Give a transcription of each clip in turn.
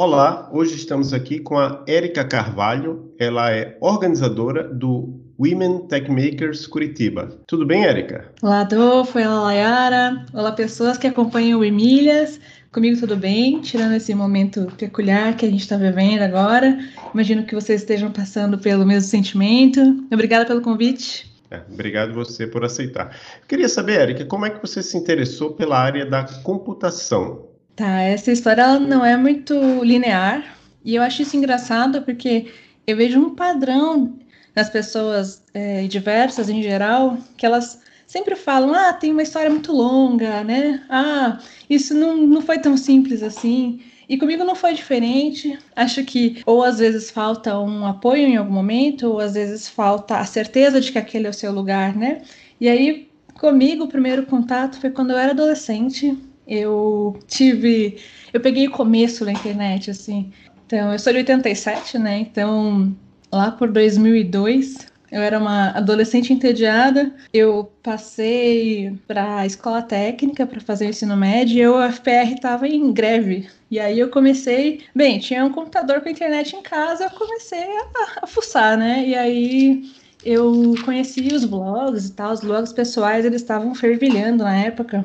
Olá, hoje estamos aqui com a Érica Carvalho. Ela é organizadora do Women Tech Makers Curitiba. Tudo bem, Érica? Olá, Adolfo. Olá, Layara. Olá, pessoas que acompanham o Emílias. Comigo tudo bem, tirando esse momento peculiar que a gente está vivendo agora. Imagino que vocês estejam passando pelo mesmo sentimento. Obrigada pelo convite. É, obrigado você por aceitar. Eu queria saber, Érica, como é que você se interessou pela área da computação? Tá, essa história não é muito linear e eu acho isso engraçado porque eu vejo um padrão nas pessoas é, diversas em geral que elas sempre falam, ah, tem uma história muito longa, né? Ah, isso não, não foi tão simples assim. E comigo não foi diferente. Acho que ou às vezes falta um apoio em algum momento, ou às vezes falta a certeza de que aquele é o seu lugar, né? E aí, comigo, o primeiro contato foi quando eu era adolescente eu tive. Eu peguei o começo da internet, assim. Então, eu sou de 87, né? Então, lá por 2002, eu era uma adolescente entediada. Eu passei para a escola técnica para fazer o ensino médio e eu, a FPR estava em greve. E aí eu comecei, bem, tinha um computador com internet em casa, eu comecei a, a fuçar, né? E aí eu conheci os blogs e tal, os blogs pessoais, eles estavam fervilhando na época.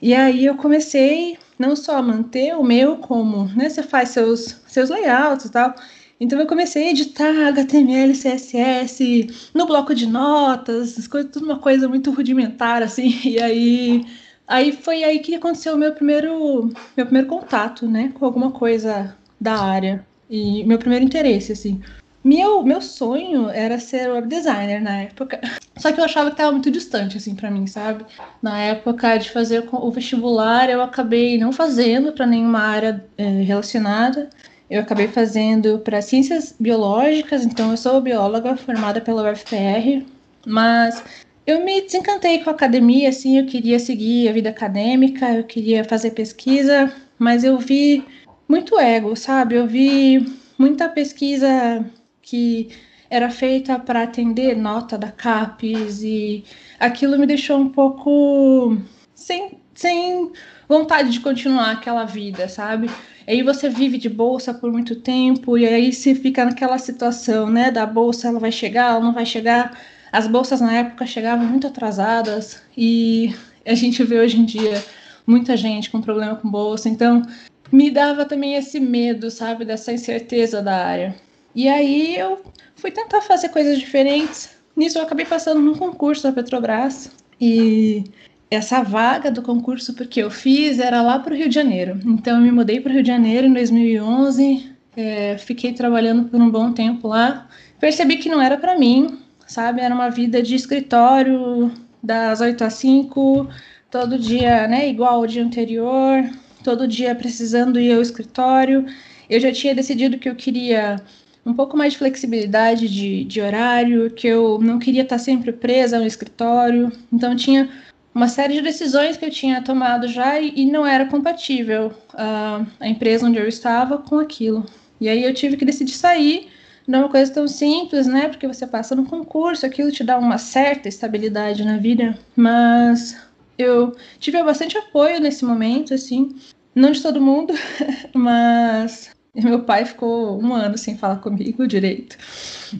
E aí eu comecei não só a manter o meu, como né, você faz seus, seus layouts e tal. Então eu comecei a editar HTML, CSS no bloco de notas, coisas, tudo uma coisa muito rudimentar, assim. E aí, aí foi aí que aconteceu o meu primeiro, meu primeiro contato, né, com alguma coisa da área. E meu primeiro interesse, assim. Meu, meu sonho era ser web designer na época. Só que eu achava que estava muito distante, assim, para mim, sabe? Na época de fazer o vestibular, eu acabei não fazendo para nenhuma área é, relacionada. Eu acabei fazendo para ciências biológicas, então eu sou bióloga formada pela UFPR, mas eu me desencantei com a academia, assim, eu queria seguir a vida acadêmica, eu queria fazer pesquisa, mas eu vi muito ego, sabe? Eu vi muita pesquisa que era feita para atender nota da CAPES e aquilo me deixou um pouco sem, sem vontade de continuar aquela vida, sabe? Aí você vive de bolsa por muito tempo e aí você fica naquela situação, né? Da bolsa, ela vai chegar, ela não vai chegar. As bolsas na época chegavam muito atrasadas e a gente vê hoje em dia muita gente com problema com bolsa, então me dava também esse medo, sabe, dessa incerteza da área. E aí eu fui tentar fazer coisas diferentes. Nisso eu acabei passando num concurso da Petrobras e essa vaga do concurso porque eu fiz era lá para o Rio de Janeiro. Então eu me mudei para o Rio de Janeiro em 2011, é, fiquei trabalhando por um bom tempo lá. Percebi que não era para mim, sabe? Era uma vida de escritório das 8 às 5, todo dia, né, igual ao dia anterior, todo dia precisando ir ao escritório. Eu já tinha decidido que eu queria um pouco mais de flexibilidade de, de horário, que eu não queria estar sempre presa no escritório. Então tinha uma série de decisões que eu tinha tomado já e, e não era compatível uh, a empresa onde eu estava com aquilo. E aí eu tive que decidir sair. Não é uma coisa tão simples, né? Porque você passa no concurso, aquilo te dá uma certa estabilidade na vida, mas eu tive bastante apoio nesse momento, assim, não de todo mundo, mas meu pai ficou um ano sem falar comigo direito.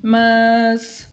Mas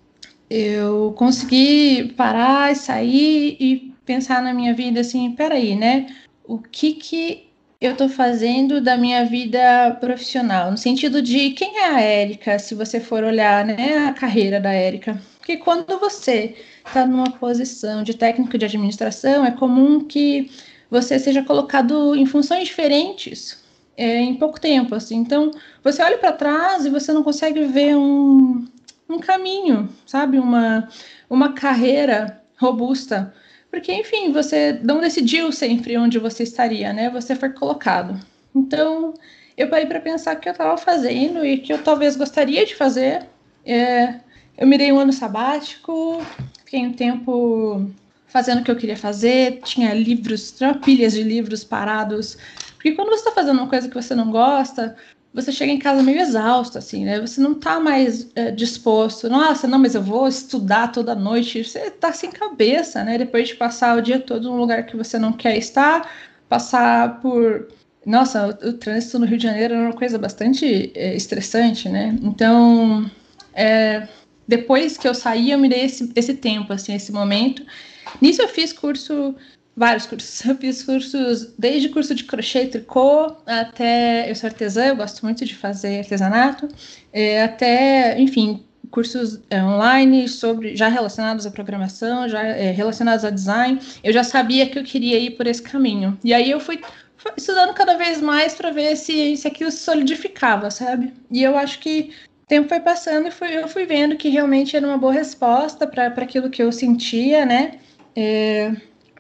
eu consegui parar e sair e pensar na minha vida assim, peraí, né? O que que eu estou fazendo da minha vida profissional? No sentido de quem é a Érica, se você for olhar né, a carreira da Érica. Porque quando você está numa posição de técnico de administração, é comum que você seja colocado em funções diferentes é, em pouco tempo, assim. Então, você olha para trás e você não consegue ver um, um caminho, sabe? Uma, uma carreira robusta. Porque, enfim, você não decidiu sempre onde você estaria, né? Você foi colocado. Então, eu parei para pensar o que eu estava fazendo e que eu talvez gostaria de fazer. É, eu mirei um ano sabático, fiquei um tempo fazendo o que eu queria fazer, tinha livros, tinha pilhas de livros parados. Porque quando você está fazendo uma coisa que você não gosta, você chega em casa meio exausto, assim, né? Você não tá mais é, disposto. Nossa, não, mas eu vou estudar toda noite. Você tá sem cabeça, né? Depois de passar o dia todo num lugar que você não quer estar, passar por. Nossa, o, o trânsito no Rio de Janeiro é uma coisa bastante é, estressante, né? Então, é, depois que eu saí, eu me dei esse, esse tempo, assim, esse momento. Nisso eu fiz curso vários cursos. Eu fiz cursos, desde curso de crochê e tricô, até. Eu sou artesã, eu gosto muito de fazer artesanato, é, até, enfim, cursos é, online sobre já relacionados à programação, já é, relacionados a design. Eu já sabia que eu queria ir por esse caminho. E aí eu fui, estudando cada vez mais para ver se, se aquilo se solidificava, sabe? E eu acho que o tempo foi passando e fui, eu fui vendo que realmente era uma boa resposta para aquilo que eu sentia, né? É,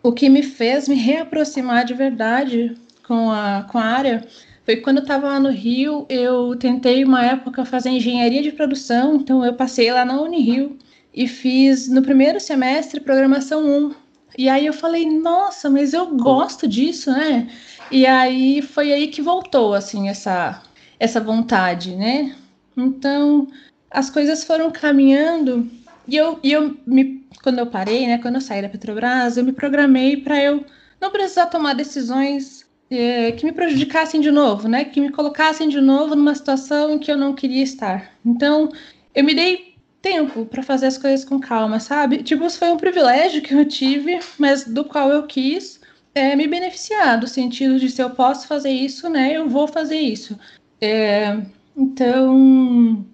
o que me fez me reaproximar de verdade com a, com a área foi quando eu estava lá no Rio, eu tentei uma época fazer engenharia de produção, então eu passei lá na Unirio e fiz no primeiro semestre programação 1. E aí eu falei, nossa, mas eu gosto disso, né? E aí foi aí que voltou assim essa essa vontade, né? Então, as coisas foram caminhando e eu, e eu me quando eu parei, né, quando eu saí da Petrobras, eu me programei para eu não precisar tomar decisões é, que me prejudicassem de novo, né, que me colocassem de novo numa situação em que eu não queria estar. Então, eu me dei tempo para fazer as coisas com calma, sabe? Tipo, isso foi um privilégio que eu tive, mas do qual eu quis é, me beneficiar, do sentido de se eu posso fazer isso, né, eu vou fazer isso. É, então,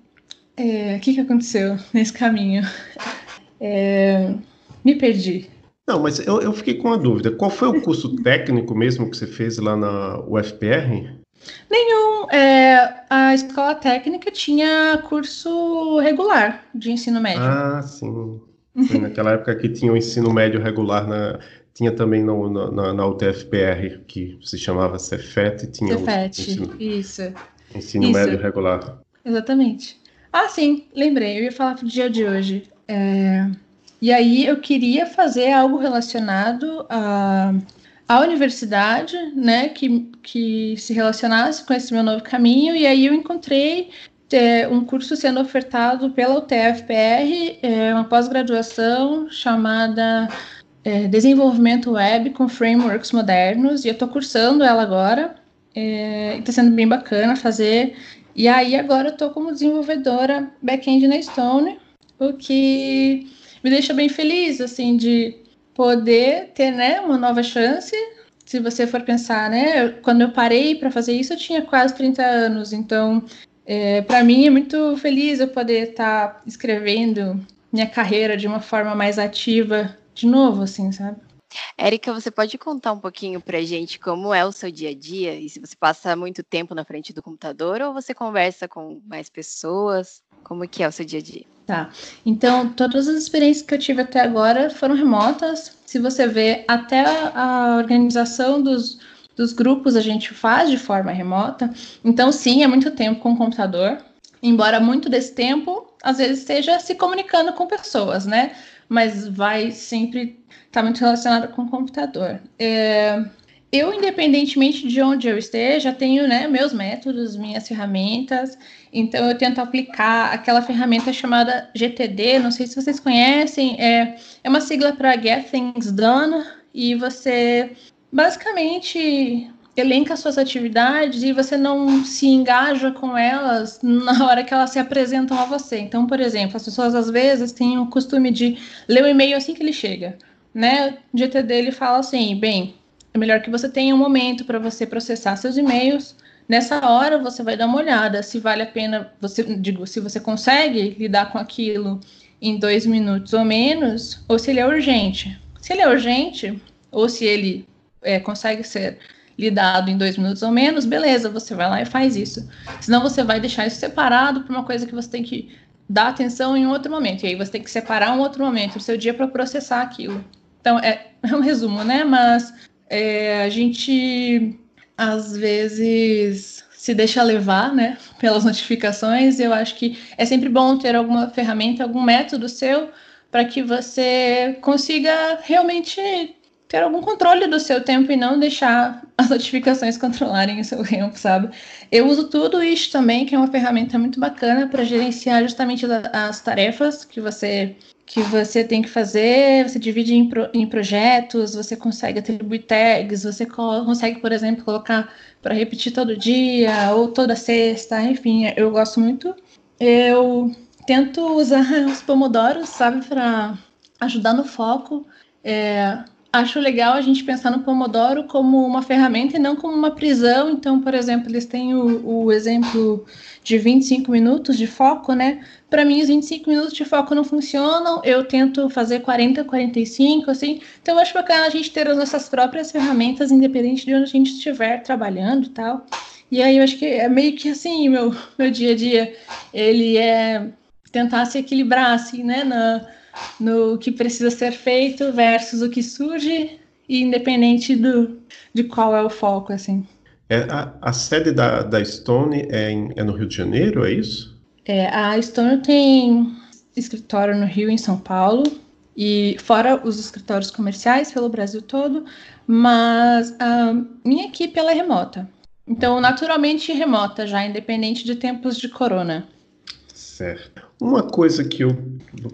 é, o que, que aconteceu nesse caminho? É, me perdi. Não, mas eu, eu fiquei com uma dúvida. Qual foi o curso técnico mesmo que você fez lá na UFPR? Nenhum. É, a escola técnica tinha curso regular de ensino médio. Ah, sim. Foi naquela época que tinha o ensino médio regular, na, tinha também no, na, na UTFPR, que se chamava Cefet, tinha Cefet, o ensino, isso. Ensino isso. médio regular. Exatamente. Ah, sim, lembrei, eu ia falar pro dia de hoje. É, e aí eu queria fazer algo relacionado à, à universidade, né, que, que se relacionasse com esse meu novo caminho, e aí eu encontrei é, um curso sendo ofertado pela UTFPR, é, uma pós-graduação chamada é, Desenvolvimento Web com Frameworks Modernos, e eu estou cursando ela agora, é, está sendo bem bacana fazer. E aí agora eu estou como desenvolvedora back-end na Stone, o que me deixa bem feliz, assim, de poder ter, né, uma nova chance. Se você for pensar, né, quando eu parei para fazer isso, eu tinha quase 30 anos, então, é, para mim é muito feliz eu poder estar tá escrevendo minha carreira de uma forma mais ativa de novo, assim, sabe? Érica, você pode contar um pouquinho pra gente como é o seu dia a dia e se você passa muito tempo na frente do computador ou você conversa com mais pessoas? Como que é o seu dia a dia? Tá. Então, todas as experiências que eu tive até agora foram remotas. Se você vê, até a organização dos, dos grupos a gente faz de forma remota. Então, sim, é muito tempo com o computador. Embora muito desse tempo, às vezes, esteja se comunicando com pessoas, né? Mas vai sempre estar tá muito relacionado com o computador. É, eu, independentemente de onde eu esteja, tenho né, meus métodos, minhas ferramentas. Então, eu tento aplicar aquela ferramenta chamada GTD. Não sei se vocês conhecem, é, é uma sigla para Get Things Done. E você basicamente elenca suas atividades e você não se engaja com elas na hora que elas se apresentam a você. Então, por exemplo, as pessoas às vezes têm o costume de ler o e-mail assim que ele chega. Né? O GTD ele fala assim: bem, é melhor que você tenha um momento para você processar seus e-mails. Nessa hora você vai dar uma olhada se vale a pena, você digo, se você consegue lidar com aquilo em dois minutos ou menos, ou se ele é urgente. Se ele é urgente, ou se ele é, consegue ser lidado em dois minutos ou menos, beleza, você vai lá e faz isso. Senão você vai deixar isso separado para uma coisa que você tem que dar atenção em outro momento. E aí você tem que separar um outro momento do seu dia para processar aquilo. Então, é, é um resumo, né? Mas é, a gente às vezes se deixa levar, né, pelas notificações. Eu acho que é sempre bom ter alguma ferramenta, algum método seu para que você consiga realmente ter algum controle do seu tempo e não deixar as notificações controlarem o seu tempo, sabe? Eu uso tudo isso também, que é uma ferramenta muito bacana para gerenciar justamente as tarefas que você que você tem que fazer, você divide em, pro, em projetos, você consegue atribuir tags, você consegue, por exemplo, colocar para repetir todo dia ou toda sexta, enfim, eu gosto muito. Eu tento usar os pomodoros, sabe, para ajudar no foco. É, acho legal a gente pensar no Pomodoro como uma ferramenta e não como uma prisão. Então, por exemplo, eles têm o, o exemplo de 25 minutos de foco, né? Para mim, os 25 minutos de foco não funcionam. Eu tento fazer 40, 45, assim. Então, acho bacana a gente ter as nossas próprias ferramentas, independente de onde a gente estiver trabalhando e tal. E aí, eu acho que é meio que assim, meu, meu dia a dia. Ele é tentar se equilibrar, assim, né? Na, no que precisa ser feito versus o que surge, independente do, de qual é o foco, assim. É, a, a sede da, da Stone é, em, é no Rio de Janeiro, é isso? É, a Stone tem escritório no Rio, em São Paulo, e fora os escritórios comerciais pelo Brasil todo, mas a minha equipe ela é remota. Então, naturalmente remota já, independente de tempos de corona. Certo. Uma coisa que eu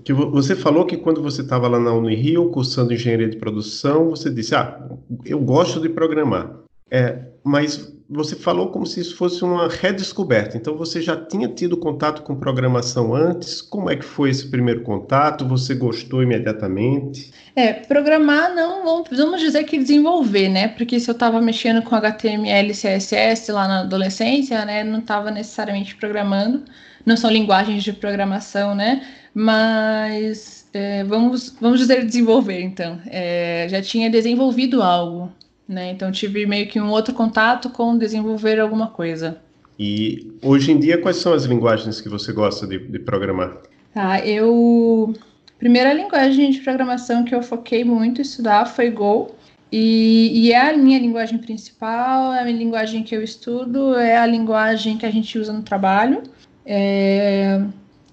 que você falou que quando você estava lá na Unirio cursando engenharia de produção, você disse: "Ah, eu gosto de programar". É, mas você falou como se isso fosse uma redescoberta. Então você já tinha tido contato com programação antes? Como é que foi esse primeiro contato? Você gostou imediatamente? É, programar não, vamos dizer que desenvolver, né? Porque se eu estava mexendo com HTML CSS lá na adolescência, né, não estava necessariamente programando não são linguagens de programação, né? Mas é, vamos, vamos dizer desenvolver, então. É, já tinha desenvolvido algo, né? Então tive meio que um outro contato com desenvolver alguma coisa. E hoje em dia, quais são as linguagens que você gosta de, de programar? Tá, eu. Primeira linguagem de programação que eu foquei muito em estudar foi Go. E, e, é a minha linguagem principal, é a minha linguagem que eu estudo, é a linguagem que a gente usa no trabalho. É,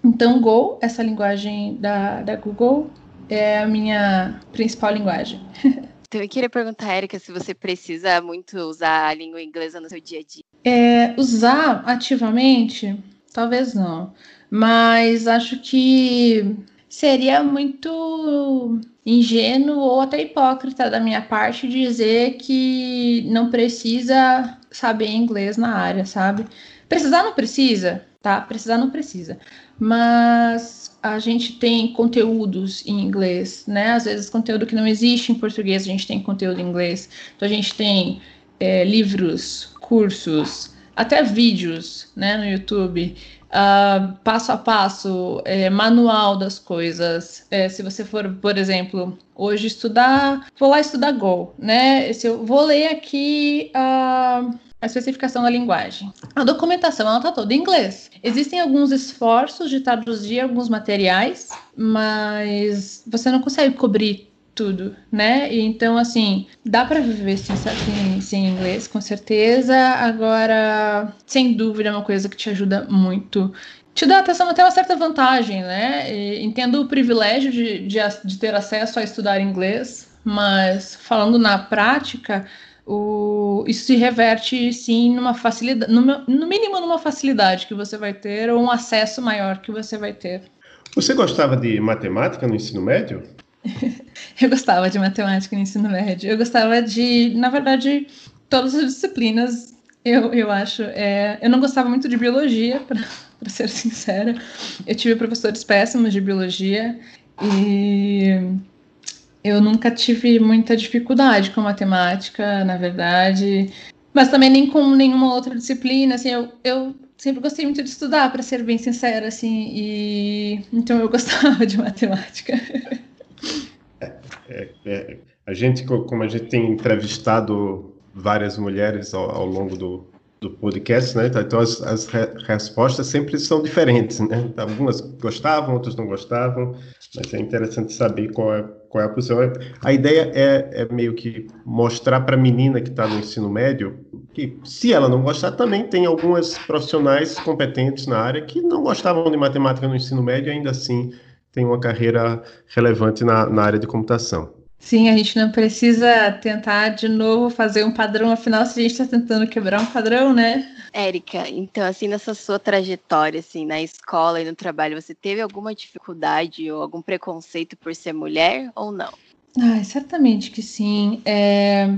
então, Go, essa linguagem da, da Google, é a minha principal linguagem. Então, eu queria perguntar, Erika, se você precisa muito usar a língua inglesa no seu dia a dia. É, usar ativamente, talvez não. Mas acho que seria muito ingênuo ou até hipócrita da minha parte dizer que não precisa saber inglês na área, sabe? Precisar não precisa, tá? Precisar não precisa. Mas a gente tem conteúdos em inglês, né? Às vezes conteúdo que não existe em português, a gente tem conteúdo em inglês. Então a gente tem é, livros, cursos, até vídeos, né, no YouTube. Uh, passo a passo, é, manual das coisas. É, se você for, por exemplo, hoje estudar, vou lá estudar Go, né? Se eu vou ler aqui uh, a especificação da linguagem. A documentação está toda em inglês. Existem alguns esforços de traduzir alguns materiais, mas você não consegue cobrir tudo, né? Então, assim, dá para viver sem, sem, sem, inglês, com certeza. Agora, sem dúvida, é uma coisa que te ajuda muito. Te dá até, até uma certa vantagem, né? E entendo o privilégio de, de, de ter acesso a estudar inglês, mas falando na prática, o, isso se reverte sim numa facilidade, numa, no mínimo numa facilidade que você vai ter ou um acesso maior que você vai ter. Você gostava de matemática no ensino médio? eu gostava de matemática no ensino médio. Eu gostava de, na verdade, todas as disciplinas. Eu, eu acho. É, eu não gostava muito de biologia, para ser sincera. Eu tive professores péssimos de biologia e eu nunca tive muita dificuldade com matemática, na verdade, mas também nem com nenhuma outra disciplina, assim, eu, eu sempre gostei muito de estudar, para ser bem sincera, assim, e então eu gostava de matemática. É, é, é, a gente, como a gente tem entrevistado várias mulheres ao, ao longo do, do podcast, né? Então as, as re respostas sempre são diferentes, né? Algumas gostavam, outras não gostavam, mas é interessante saber qual é, qual é a posição. A ideia é, é meio que mostrar para a menina que está no ensino médio que, se ela não gostar, também tem algumas profissionais competentes na área que não gostavam de matemática no ensino médio e ainda assim tem uma carreira relevante na, na área de computação. Sim, a gente não precisa tentar de novo fazer um padrão, afinal, se a gente está tentando quebrar um padrão, né? Érica, então, assim, nessa sua trajetória, assim, na escola e no trabalho, você teve alguma dificuldade ou algum preconceito por ser mulher ou não? Ah, certamente que sim. É...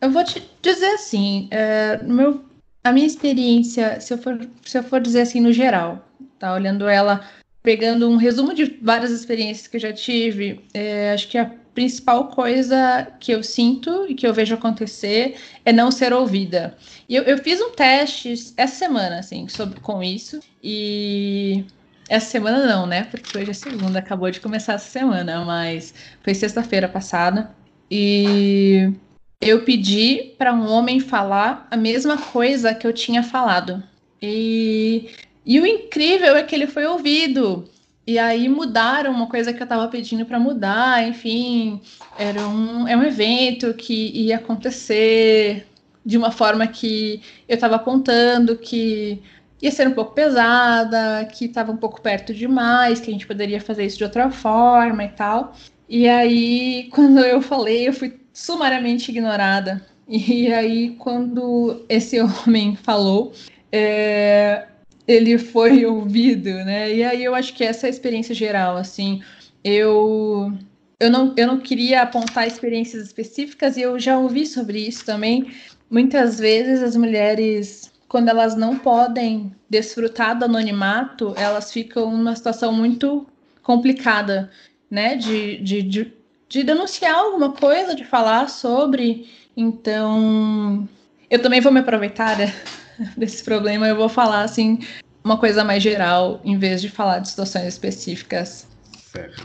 Eu vou te dizer assim, é... meu... a minha experiência, se eu, for, se eu for dizer assim no geral, tá? Olhando ela, pegando um resumo de várias experiências que eu já tive, é... acho que a principal coisa que eu sinto e que eu vejo acontecer é não ser ouvida. E eu, eu fiz um teste essa semana, assim, sobre, com isso, e essa semana não, né? Porque hoje é segunda, acabou de começar essa semana, mas foi sexta-feira passada. E eu pedi para um homem falar a mesma coisa que eu tinha falado. E, e o incrível é que ele foi ouvido. E aí mudaram uma coisa que eu estava pedindo para mudar, enfim, era um, é um evento que ia acontecer de uma forma que eu estava apontando que ia ser um pouco pesada, que estava um pouco perto demais, que a gente poderia fazer isso de outra forma e tal. E aí, quando eu falei, eu fui sumariamente ignorada. E aí, quando esse homem falou, é, ele foi ouvido, né? E aí eu acho que essa é a experiência geral, assim. Eu eu não, eu não queria apontar experiências específicas e eu já ouvi sobre isso também. Muitas vezes as mulheres, quando elas não podem desfrutar do anonimato, elas ficam numa situação muito complicada, né? De, de, de, de denunciar alguma coisa, de falar sobre. Então, eu também vou me aproveitar né? desse problema, eu vou falar assim uma coisa mais geral, em vez de falar de situações específicas. Certo.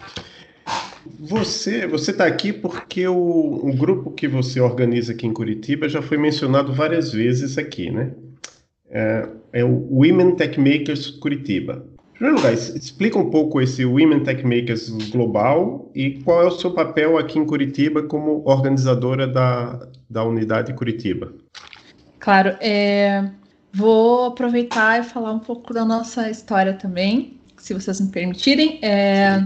Você você está aqui porque o, o, grupo que você organiza aqui em Curitiba já foi mencionado várias vezes aqui, né? É, é o Women Tech Makers Curitiba. Em primeiro lugar, explica um pouco esse Women Tech Makers global e qual é o seu papel aqui em Curitiba como organizadora da, da unidade Curitiba. Claro, é, vou aproveitar e falar um pouco da nossa história também, se vocês me permitirem. É,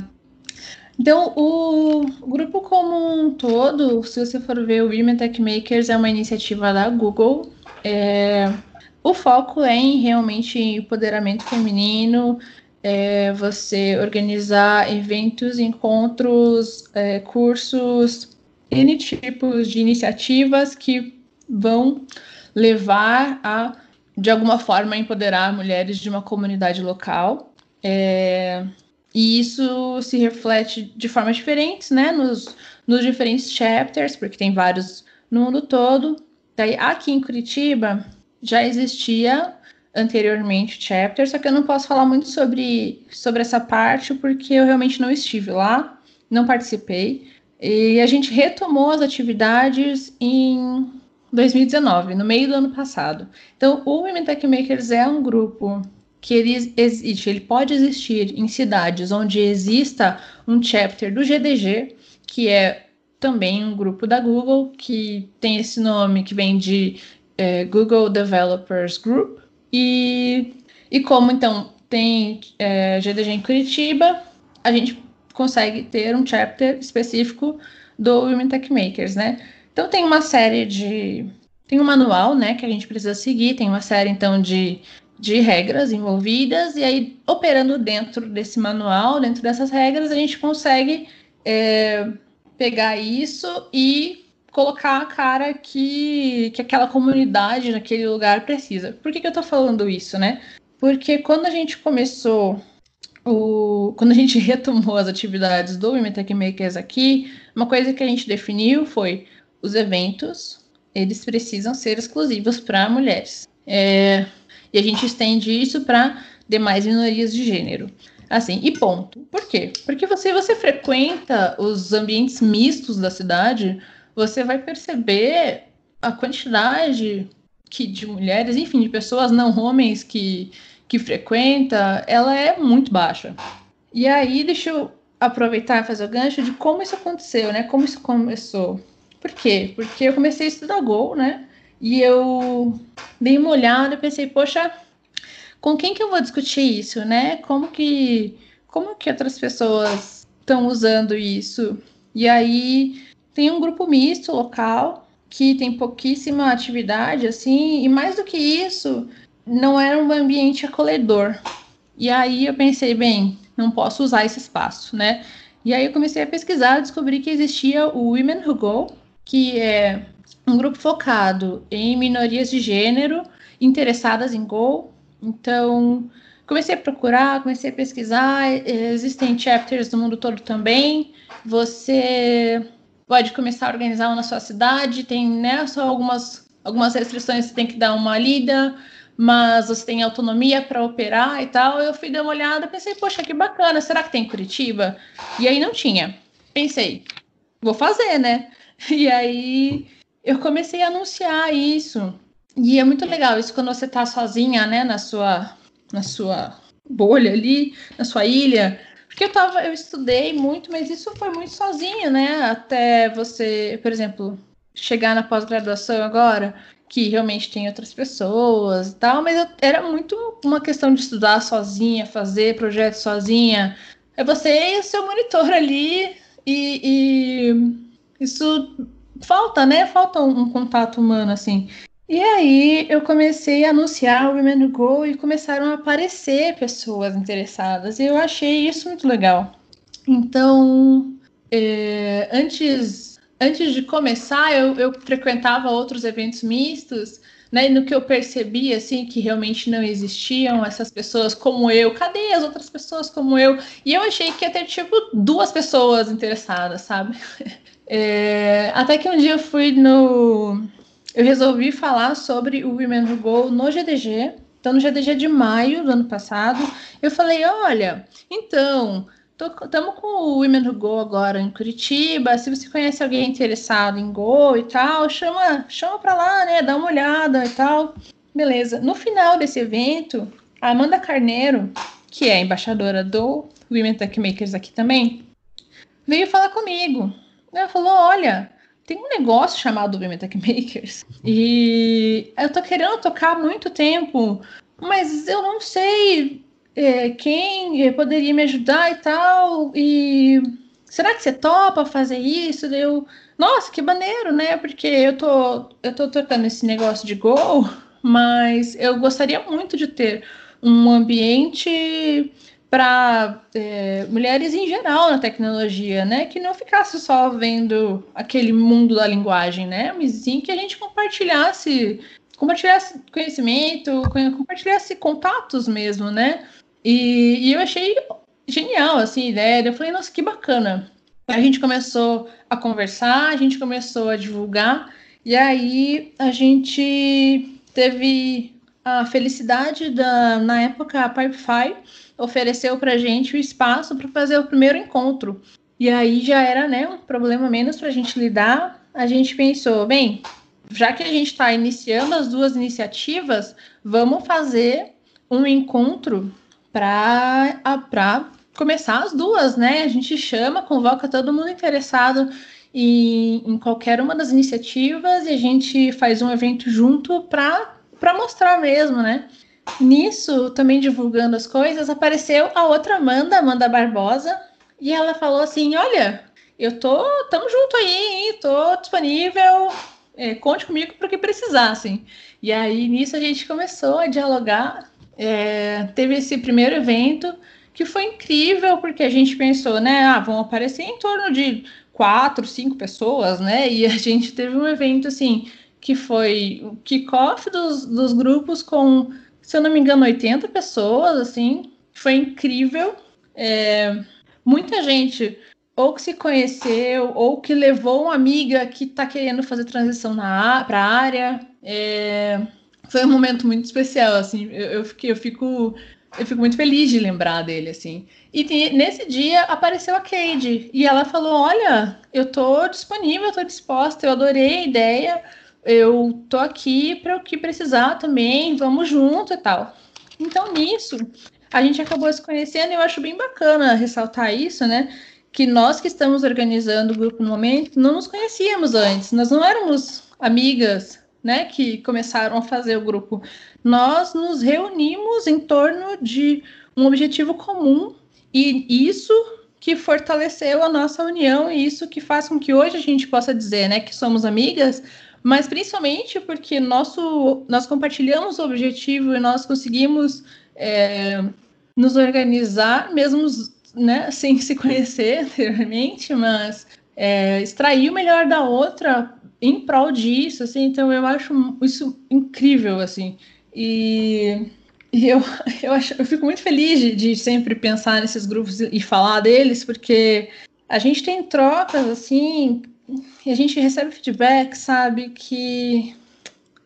então, o, grupo como um todo, se você for ver, o Women Tech Makers é uma iniciativa da Google. É, o foco é em realmente empoderamento feminino, é, você organizar eventos, encontros, é, cursos, N tipos de iniciativas que vão levar a, de alguma forma, empoderar mulheres de uma comunidade local. É, e isso se reflete de formas diferentes, né, nos, nos diferentes chapters, porque tem vários no mundo todo. Daí, aqui em Curitiba, já existia anteriormente chapter, só que eu não posso falar muito sobre, sobre essa parte, porque eu realmente não estive lá, não participei. E a gente retomou as atividades em 2019, no meio do ano passado. Então, o Women Tech Makers é um grupo que ele existe, ele pode existir em cidades onde exista um chapter do GDG, que é também um grupo da Google, que tem esse nome que vem de é, Google Developers Group. E, e como então tem é, GDG em Curitiba, a gente consegue ter um chapter específico do Women Tech Makers, né? Então tem uma série de. Tem um manual, né, que a gente precisa seguir, tem uma série, então, de, de regras envolvidas, e aí, operando dentro desse manual, dentro dessas regras, a gente consegue é, pegar isso e colocar a cara que, que aquela comunidade naquele lugar precisa. Por que, que eu tô falando isso, né? Porque quando a gente começou o, quando a gente retomou as atividades do Women Makers aqui, uma coisa que a gente definiu foi os eventos eles precisam ser exclusivos para mulheres. É, e a gente estende isso para demais minorias de gênero. Assim, e ponto. Por quê? Porque você, você frequenta os ambientes mistos da cidade, você vai perceber a quantidade que de mulheres, enfim, de pessoas não homens que, que frequenta, ela é muito baixa. E aí, deixa eu aproveitar e fazer o gancho de como isso aconteceu, né? Como isso começou. Por quê? Porque eu comecei a estudar Go, né? E eu dei uma olhada e pensei, poxa, com quem que eu vou discutir isso, né? Como que, como que outras pessoas estão usando isso? E aí tem um grupo misto local que tem pouquíssima atividade, assim, e mais do que isso, não era um ambiente acolhedor. E aí eu pensei, bem, não posso usar esse espaço, né? E aí eu comecei a pesquisar, descobri que existia o Women Who Go, que é um grupo focado em minorias de gênero interessadas em Go. Então, comecei a procurar, comecei a pesquisar. Existem chapters no mundo todo também. Você pode começar a organizar na sua cidade. Tem né, só algumas, algumas restrições você tem que dar uma lida, mas você tem autonomia para operar e tal. Eu fui dar uma olhada, pensei, poxa, que bacana. Será que tem em Curitiba? E aí não tinha. Pensei, vou fazer, né? E aí eu comecei a anunciar isso. E é muito legal isso quando você está sozinha, né, na sua, na sua bolha ali, na sua ilha. Porque eu tava, eu estudei muito, mas isso foi muito sozinho, né? Até você, por exemplo, chegar na pós-graduação agora, que realmente tem outras pessoas e tal, mas eu, era muito uma questão de estudar sozinha, fazer projeto sozinha. É você e o seu monitor ali, e, e isso falta, né? Falta um, um, contato humano, assim. E aí eu comecei a anunciar o Women Go e começaram a aparecer pessoas interessadas. E eu achei isso muito legal. Então, é, antes, antes de começar, eu, eu frequentava outros eventos mistos, né? E no que eu percebi, assim, que realmente não existiam essas pessoas como eu. Cadê as outras pessoas como eu? E eu achei que ia ter, tipo, duas pessoas interessadas, sabe? É, até que um dia eu fui no. Eu resolvi falar sobre o Women Who Go no GDG. Então, no GDG de maio do ano passado, eu falei: olha, então, estamos com o Women Who Go agora em Curitiba. Se você conhece alguém interessado em Go e tal, chama, chama para lá, né? Dá uma olhada e tal. Beleza. No final desse evento, a Amanda Carneiro, que é embaixadora do Women Tech Makers aqui também, veio falar comigo. Ela falou: olha, tem um negócio chamado Women Tech Makers e eu tô querendo tocar há muito tempo, mas eu não sei é, quem poderia me ajudar e tal. E será que você topa fazer isso? Eu, nossa, que maneiro, né? Porque eu tô, eu tô tocando esse negócio de Go, mas eu gostaria muito de ter um ambiente para é, mulheres em geral na tecnologia, né? Que não ficasse só vendo aquele mundo da linguagem, né? Mas sim que a gente compartilhasse, compartilhasse conhecimento, compartilhasse contatos mesmo, né? E, e eu achei genial assim, a ideia. Eu falei, nossa, que bacana. A gente começou a conversar, a gente começou a divulgar, e aí a gente teve a felicidade da, na época, a Pipefy ofereceu para gente o espaço para fazer o primeiro encontro. E aí já era né, um problema menos para a gente lidar. A gente pensou, bem, já que a gente está iniciando as duas iniciativas, vamos fazer um encontro para começar as duas, né? A gente chama, convoca todo mundo interessado em, em qualquer uma das iniciativas e a gente faz um evento junto para mostrar mesmo, né? Nisso, também divulgando as coisas, apareceu a outra Amanda, Amanda Barbosa, e ela falou assim: Olha, eu tô, tamo junto aí, tô disponível, é, conte comigo para o que precisar, assim. E aí, nisso, a gente começou a dialogar. É, teve esse primeiro evento que foi incrível, porque a gente pensou, né? Ah, vão aparecer em torno de quatro, cinco pessoas, né? E a gente teve um evento, assim, que foi o kickoff dos, dos grupos com se eu não me engano, 80 pessoas, assim, foi incrível. É, muita gente ou que se conheceu, ou que levou uma amiga que está querendo fazer transição para a área. É, foi um momento muito especial, assim, eu, eu, fiquei, eu, fico, eu fico muito feliz de lembrar dele, assim. E nesse dia apareceu a Cade, e ela falou, olha, eu tô disponível, eu tô disposta, eu adorei a ideia, eu tô aqui para o que precisar também, vamos junto e tal. Então, nisso, a gente acabou se conhecendo e eu acho bem bacana ressaltar isso, né? Que nós que estamos organizando o grupo no momento não nos conhecíamos antes, nós não éramos amigas, né? Que começaram a fazer o grupo. Nós nos reunimos em torno de um objetivo comum e isso que fortaleceu a nossa união e isso que faz com que hoje a gente possa dizer, né, que somos amigas, mas principalmente porque nosso, nós compartilhamos o objetivo e nós conseguimos é, nos organizar, mesmo né, sem se conhecer anteriormente, mas é, extrair o melhor da outra em prol disso, assim, então eu acho isso incrível, assim, e, e eu, eu, acho, eu fico muito feliz de, de sempre pensar nesses grupos e falar deles, porque a gente tem trocas, assim, e a gente recebe feedback, sabe, que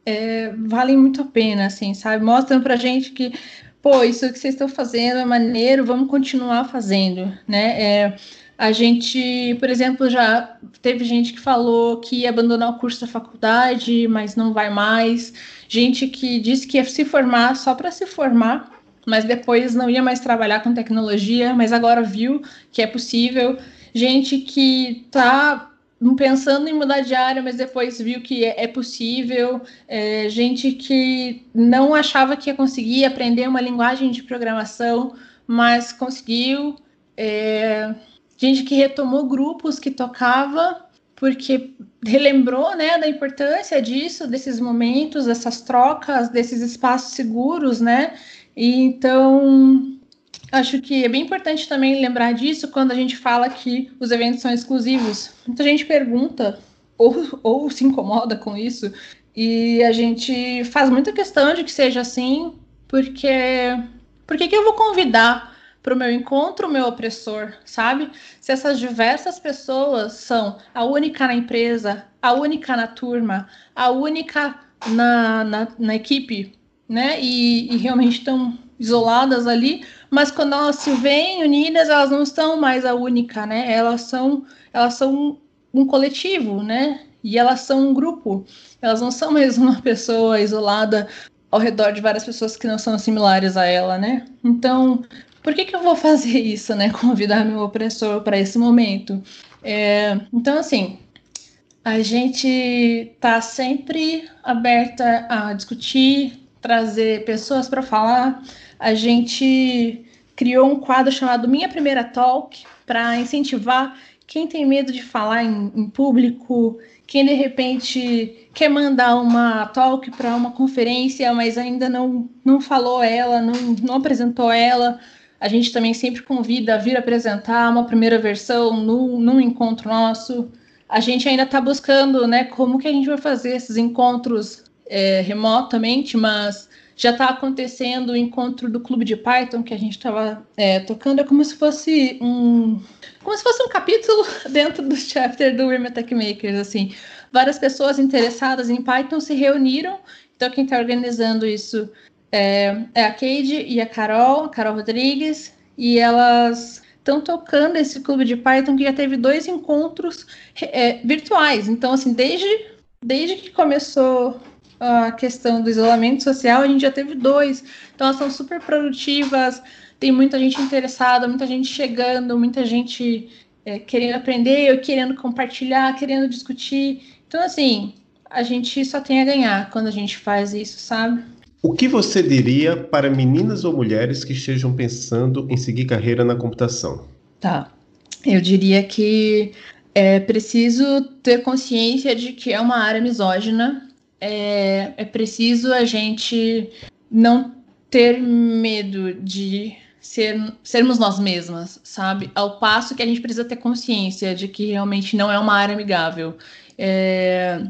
é, valem muito a pena, assim, sabe? Mostram pra gente que, pô, isso que vocês estão fazendo é maneiro, vamos continuar fazendo, né? É, a gente, por exemplo, já teve gente que falou que ia abandonar o curso da faculdade, mas não vai mais. Gente que disse que ia se formar só para se formar, mas depois não ia mais trabalhar com tecnologia, mas agora viu que é possível. Gente que está pensando em mudar de área, mas depois viu que é, é possível. É, gente que não achava que ia conseguir aprender uma linguagem de programação, mas conseguiu. É, gente que retomou grupos que tocava porque relembrou né, da importância disso, desses momentos, dessas trocas, desses espaços seguros, né? E então Acho que é bem importante também lembrar disso quando a gente fala que os eventos são exclusivos. Muita gente pergunta ou, ou se incomoda com isso, e a gente faz muita questão de que seja assim, porque por que, eu vou convidar para o meu encontro o meu opressor, sabe? Se essas diversas pessoas são a única na empresa, a única na turma, a única na, na, na equipe, né? E, e realmente estão isoladas ali, mas quando elas se veem unidas, elas não são mais a única, né? Elas são, elas são um coletivo, né? E elas são um grupo. Elas não são mais uma pessoa isolada ao redor de várias pessoas que não são similares a ela, né? Então, por que, que eu vou fazer isso, né? Convidar meu opressor para esse momento? É, então, assim, a gente tá sempre aberta a discutir, trazer pessoas para falar, a gente criou um quadro chamado Minha Primeira Talk para incentivar quem tem medo de falar em, em, público, quem de repente quer mandar uma talk para uma conferência, mas ainda não, não falou ela, não, não apresentou ela. A gente também sempre convida a vir apresentar uma primeira versão num, num encontro nosso. A gente ainda está buscando né, como que a gente vai fazer esses encontros é, remotamente, mas já está acontecendo o encontro do clube de Python que a gente estava é, tocando, é como se fosse um como se fosse um capítulo dentro do chapter do Women Tech Makers, assim. Várias pessoas interessadas em Python se reuniram, então quem está organizando isso é, é, a Cade e a Carol, a Carol Rodrigues, e elas estão tocando esse clube de Python que já teve dois encontros é, virtuais. Então, assim, desde, desde que começou a questão do isolamento social, a gente já teve dois. Então elas são super produtivas, tem muita gente interessada, muita gente chegando, muita gente é, querendo aprender, querendo compartilhar, querendo discutir. Então, assim, a gente só tem a ganhar quando a gente faz isso, sabe? O que você diria para meninas ou mulheres que estejam pensando em seguir carreira na computação? Tá. Eu diria que é preciso ter consciência de que é uma área misógina é, é preciso a gente não ter medo de ser, sermos nós mesmas, sabe? Ao passo que a gente precisa ter consciência de que realmente não é uma área amigável. É,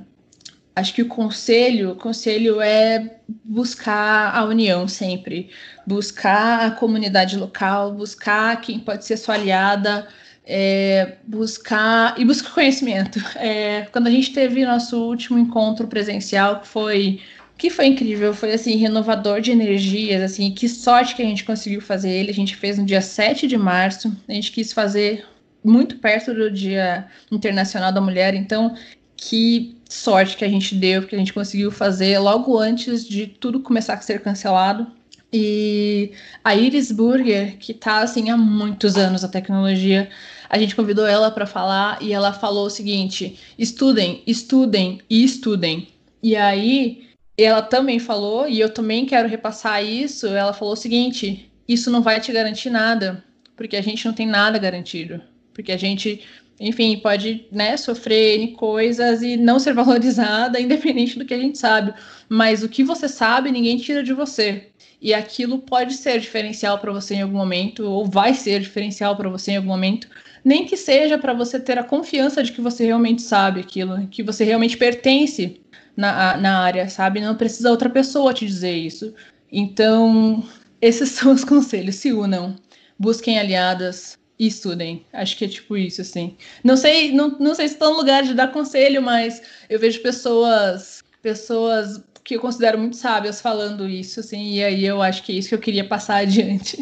acho que o conselho, o conselho é buscar a união sempre, buscar a comunidade local, buscar quem pode ser sua aliada, é, buscar e buscar conhecimento. É, quando a gente teve nosso último encontro presencial, que foi que foi incrível, foi assim, renovador de energias, assim, que sorte que a gente conseguiu fazer ele. A gente fez no dia 7 de março, a gente quis fazer muito perto do Dia Internacional da Mulher, então que sorte que a gente deu, porque a gente conseguiu fazer logo antes de tudo começar a ser cancelado. E a Iris Burger, que está assim há muitos anos na tecnologia, a gente convidou ela para falar e ela falou o seguinte: estudem, estudem e estudem. E aí ela também falou, e eu também quero repassar isso. Ela falou o seguinte: isso não vai te garantir nada, porque a gente não tem nada garantido. Porque a gente, enfim, pode né, sofrer coisas e não ser valorizada, independente do que a gente sabe. Mas o que você sabe, ninguém tira de você e aquilo pode ser diferencial para você em algum momento, ou vai ser diferencial para você em algum momento, nem que seja para você ter a confiança de que você realmente sabe aquilo, que você realmente pertence na, na área, sabe? Não precisa outra pessoa te dizer isso. Então, esses são os conselhos. Se unam, busquem aliadas e estudem. Acho que é tipo isso, assim. Não sei, não, não sei se estou no lugar de dar conselho, mas eu vejo pessoas pessoas que eu considero muito sábias falando isso, assim, e aí eu acho que é isso que eu queria passar adiante.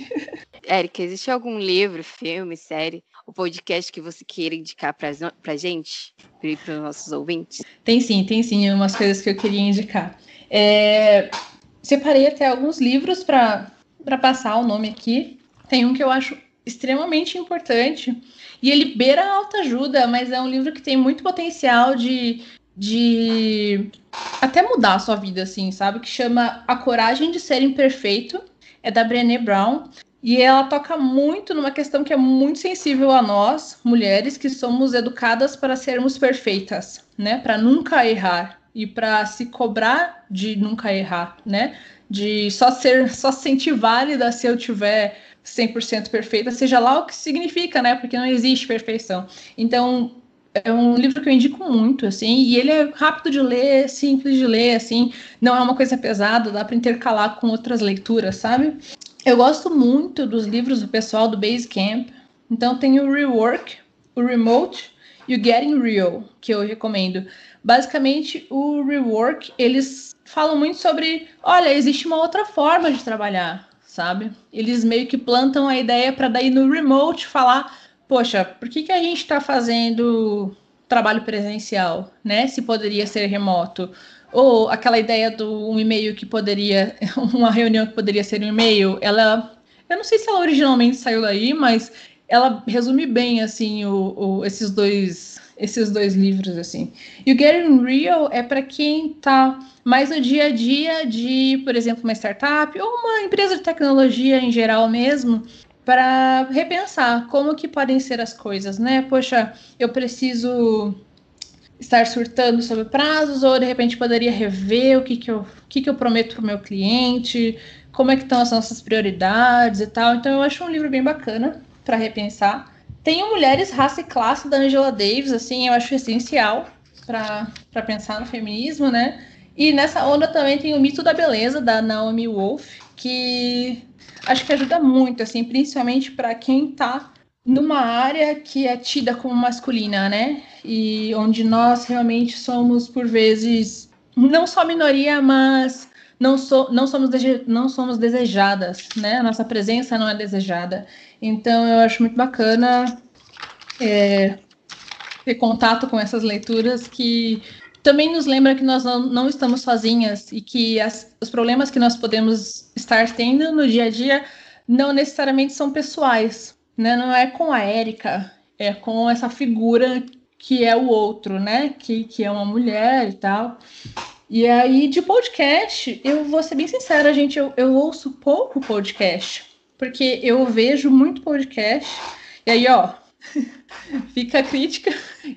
Érica, existe algum livro, filme, série, ou podcast que você queira indicar pra, pra gente, para os nossos ouvintes? Tem sim, tem sim, umas coisas que eu queria indicar. É, separei até alguns livros para passar o nome aqui. Tem um que eu acho extremamente importante, e ele beira a autoajuda, mas é um livro que tem muito potencial de de até mudar a sua vida, assim, sabe? Que chama A Coragem de Ser Imperfeito, é da Brené Brown. E ela toca muito numa questão que é muito sensível a nós, mulheres, que somos educadas para sermos perfeitas, né? Para nunca errar e para se cobrar de nunca errar, né? De só ser, só se sentir válida se eu tiver 100% perfeita, seja lá o que significa, né? Porque não existe perfeição. Então, é um livro que eu indico muito, assim, e ele é rápido de ler, simples de ler, assim, não é uma coisa pesada, dá para intercalar com outras leituras, sabe? Eu gosto muito dos livros do pessoal do Basecamp, então tem o Rework, o Remote e o Getting Real, que eu recomendo. Basicamente, o Rework, eles falam muito sobre, olha, existe uma outra forma de trabalhar, sabe? Eles meio que plantam a ideia para daí no Remote falar poxa, por que, que a gente está fazendo trabalho presencial, né? Se poderia ser remoto. Ou aquela ideia do um e-mail que poderia, uma reunião que poderia ser um e-mail, ela, eu não sei se ela originalmente saiu daí, mas ela resume bem, assim, o, o esses dois esses dois livros, assim. E o Getting Real é para quem está mais no dia a dia de, por exemplo, uma startup ou uma empresa de tecnologia em geral mesmo, para repensar como que podem ser as coisas, né? Poxa, eu preciso estar surtando sobre prazos ou de repente poderia rever o que, que, eu, que, que eu prometo para o meu cliente, como é que estão as nossas prioridades e tal. Então eu acho um livro bem bacana para repensar. Tem o Mulheres, Raça e Classe da Angela Davis, assim, eu acho essencial para pensar no feminismo, né? E nessa onda também tem o Mito da Beleza da Naomi Wolf, que acho que ajuda muito, assim, principalmente para quem está numa área que é tida como masculina, né? E onde nós realmente somos, por vezes, não só minoria, mas não, so, não, somos, não somos desejadas, né? A nossa presença não é desejada. Então, eu acho muito bacana é, ter contato com essas leituras que também nos lembra que nós não, não estamos sozinhas e que as, os problemas que nós podemos estar tendo no dia a dia não necessariamente são pessoais, né? Não é com a Érica, é com essa figura que é o outro, né? Que, que é uma mulher e tal. E aí, de podcast, eu vou ser bem sincera, gente, eu, eu ouço pouco podcast, porque eu vejo muito podcast, e aí, ó, Fica a crítica,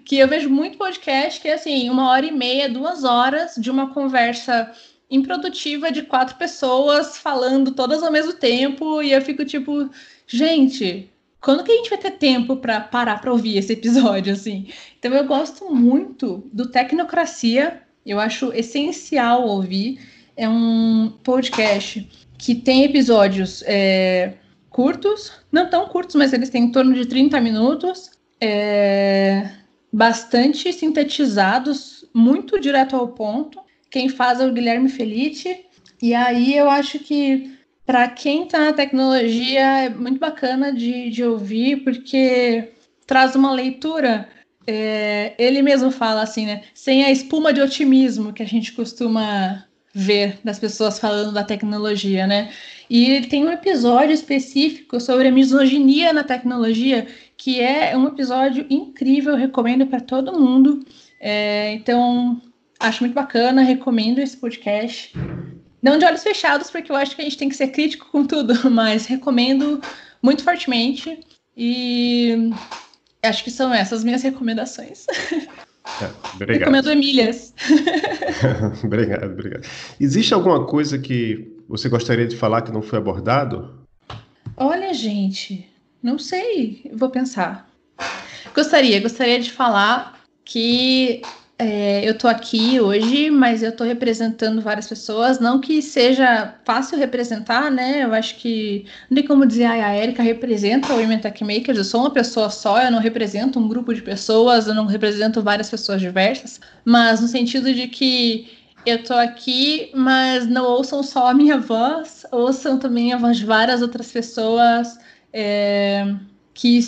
que eu vejo muito podcast que é assim, uma hora e meia, duas horas de uma conversa improdutiva de quatro pessoas falando todas ao mesmo tempo, e eu fico tipo, gente, quando que a gente vai ter tempo para parar para ouvir esse episódio assim? Então eu gosto muito do Tecnocracia, eu acho essencial ouvir. É um podcast que tem episódios é, curtos, não tão curtos, mas eles têm em torno de 30 minutos, é, bastante sintetizados, muito direto ao ponto. Quem faz é o Guilherme Felice, e aí eu acho que para quem está na tecnologia é muito bacana de, de ouvir, porque traz uma leitura é, ele mesmo fala assim, né? Sem a espuma de otimismo que a gente costuma ver das pessoas falando da tecnologia, né? E tem um episódio específico sobre a misoginia na tecnologia, que é um episódio incrível, recomendo para todo mundo. É, então, acho muito bacana, recomendo esse podcast. Não de olhos fechados, porque eu acho que a gente tem que ser crítico com tudo, mas recomendo muito fortemente. E acho que são essas minhas recomendações. É, obrigado. Recomendo Emílias. obrigado, obrigado. Existe alguma coisa que você gostaria de falar que não foi abordado? Olha, gente, não sei, vou pensar. Gostaria, gostaria de falar que é, eu tô aqui hoje, mas eu tô representando várias pessoas. Não que seja fácil representar, né? Eu acho que não tem como dizer, ah, a Erika representa o Women Tech Makers. Eu sou uma pessoa só, eu não represento um grupo de pessoas, eu não represento várias pessoas diversas. Mas no sentido de que eu tô aqui, mas não ouçam só a minha voz, ouçam também a voz de várias outras pessoas é, que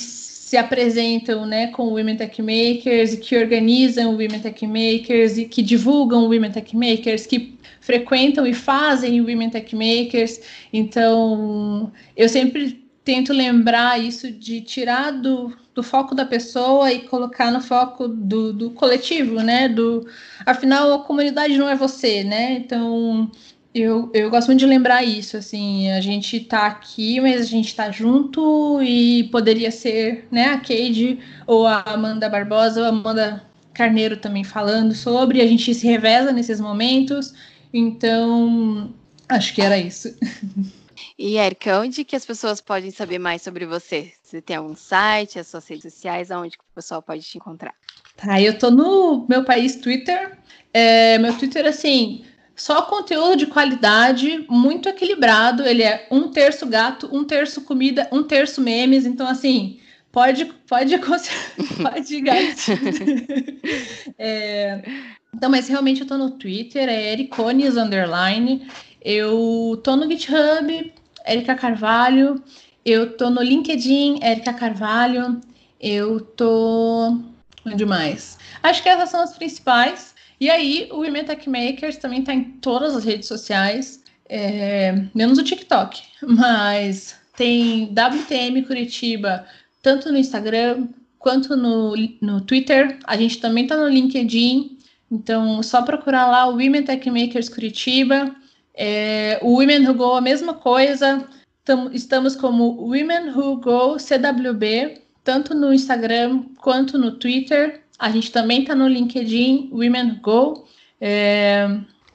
se apresentam né, com Women Tech Makers e que organizam Women Tech Makers e que divulgam Women Tech Makers, que frequentam e fazem Women Tech Makers. Então, eu sempre tento lembrar isso de tirar do, do foco da pessoa e colocar no foco do, do coletivo, né? Do, afinal, a comunidade não é você, né? Então, eu, eu gosto muito de lembrar isso, assim, a gente tá aqui, mas a gente tá junto e poderia ser, né, a Cade ou a Amanda Barbosa ou a Amanda Carneiro também falando sobre, a gente se reveza nesses momentos, então acho que era isso. E Erika, onde que as pessoas podem saber mais sobre você? Você tem algum site, as suas redes sociais, aonde que o pessoal pode te encontrar? Tá, eu tô no meu país Twitter, é, meu Twitter, assim, só conteúdo de qualidade, muito equilibrado. Ele é um terço gato, um terço comida, um terço memes. Então, assim, pode, pode, pode gato. é, então, mas realmente eu tô no Twitter, é Ericones Underline. Eu tô no GitHub, Erika Carvalho. Eu tô no LinkedIn, Erika Carvalho. Eu tô. Onde mais? Acho que essas são as principais. E aí, o Women Tech Makers também está em todas as redes sociais, é, menos o TikTok, mas tem WTM Curitiba, tanto no Instagram quanto no, no Twitter. A gente também está no LinkedIn, então só procurar lá o Women Tech Makers Curitiba. É, o Women Who Go, a mesma coisa. Tam, estamos como Women Who Go CWB, tanto no Instagram quanto no Twitter. A gente também está no LinkedIn Women Go. É,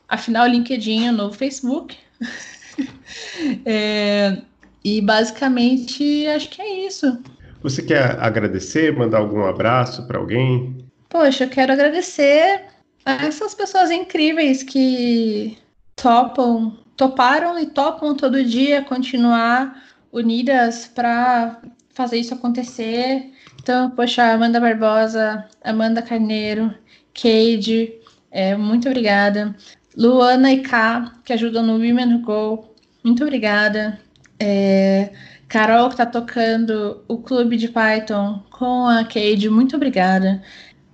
afinal, o LinkedIn é o novo Facebook. é, e basicamente acho que é isso. Você quer agradecer, mandar algum abraço para alguém? Poxa, eu quero agradecer a essas pessoas incríveis que topam, toparam e topam todo dia continuar unidas para fazer isso acontecer. Então, poxa, Amanda Barbosa, Amanda Carneiro, Cade, é, muito obrigada. Luana e K, que ajudam no Women Go, muito obrigada. É, Carol, que está tocando o clube de Python com a Cade, muito obrigada.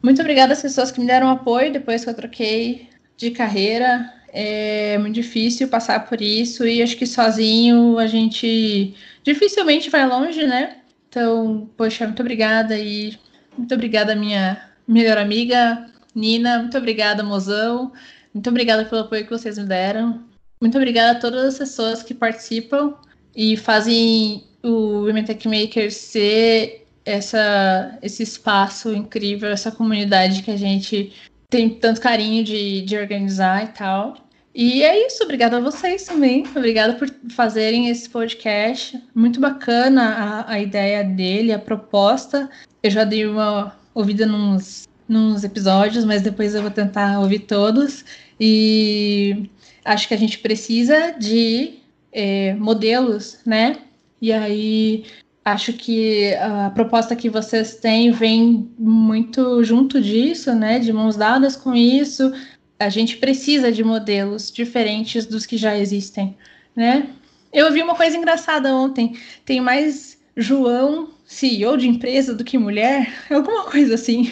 Muito obrigada às pessoas que me deram apoio depois que eu troquei de carreira. É muito difícil passar por isso e acho que sozinho a gente dificilmente vai longe, né? Então, poxa, muito obrigada e muito obrigada, minha melhor amiga, Nina. Muito obrigada, mozão. Muito obrigada pelo apoio que vocês me deram. Muito obrigada a todas as pessoas que participam e fazem o Women Tech Makers ser essa, esse espaço incrível, essa comunidade que a gente tem tanto carinho de, de organizar e tal. E é isso, obrigada a vocês também. Obrigada por fazerem esse podcast. Muito bacana a, a ideia dele, a proposta. Eu já dei uma ouvida nos, nos episódios, mas depois eu vou tentar ouvir todos. E acho que a gente precisa de é, modelos, né? E aí acho que a proposta que vocês têm vem muito junto disso, né? De mãos dadas com isso a gente precisa de modelos diferentes dos que já existem, né? Eu vi uma coisa engraçada ontem. Tem mais João CEO de empresa do que mulher, alguma coisa assim.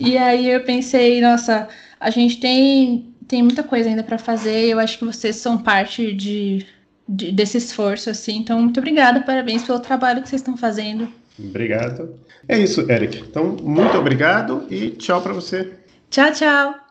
e aí eu pensei, nossa, a gente tem, tem muita coisa ainda para fazer. Eu acho que vocês são parte de, de, desse esforço, assim. Então, muito obrigada, parabéns pelo trabalho que vocês estão fazendo. Obrigado. É isso, Eric. Então, muito obrigado e tchau para você. Tchau, tchau.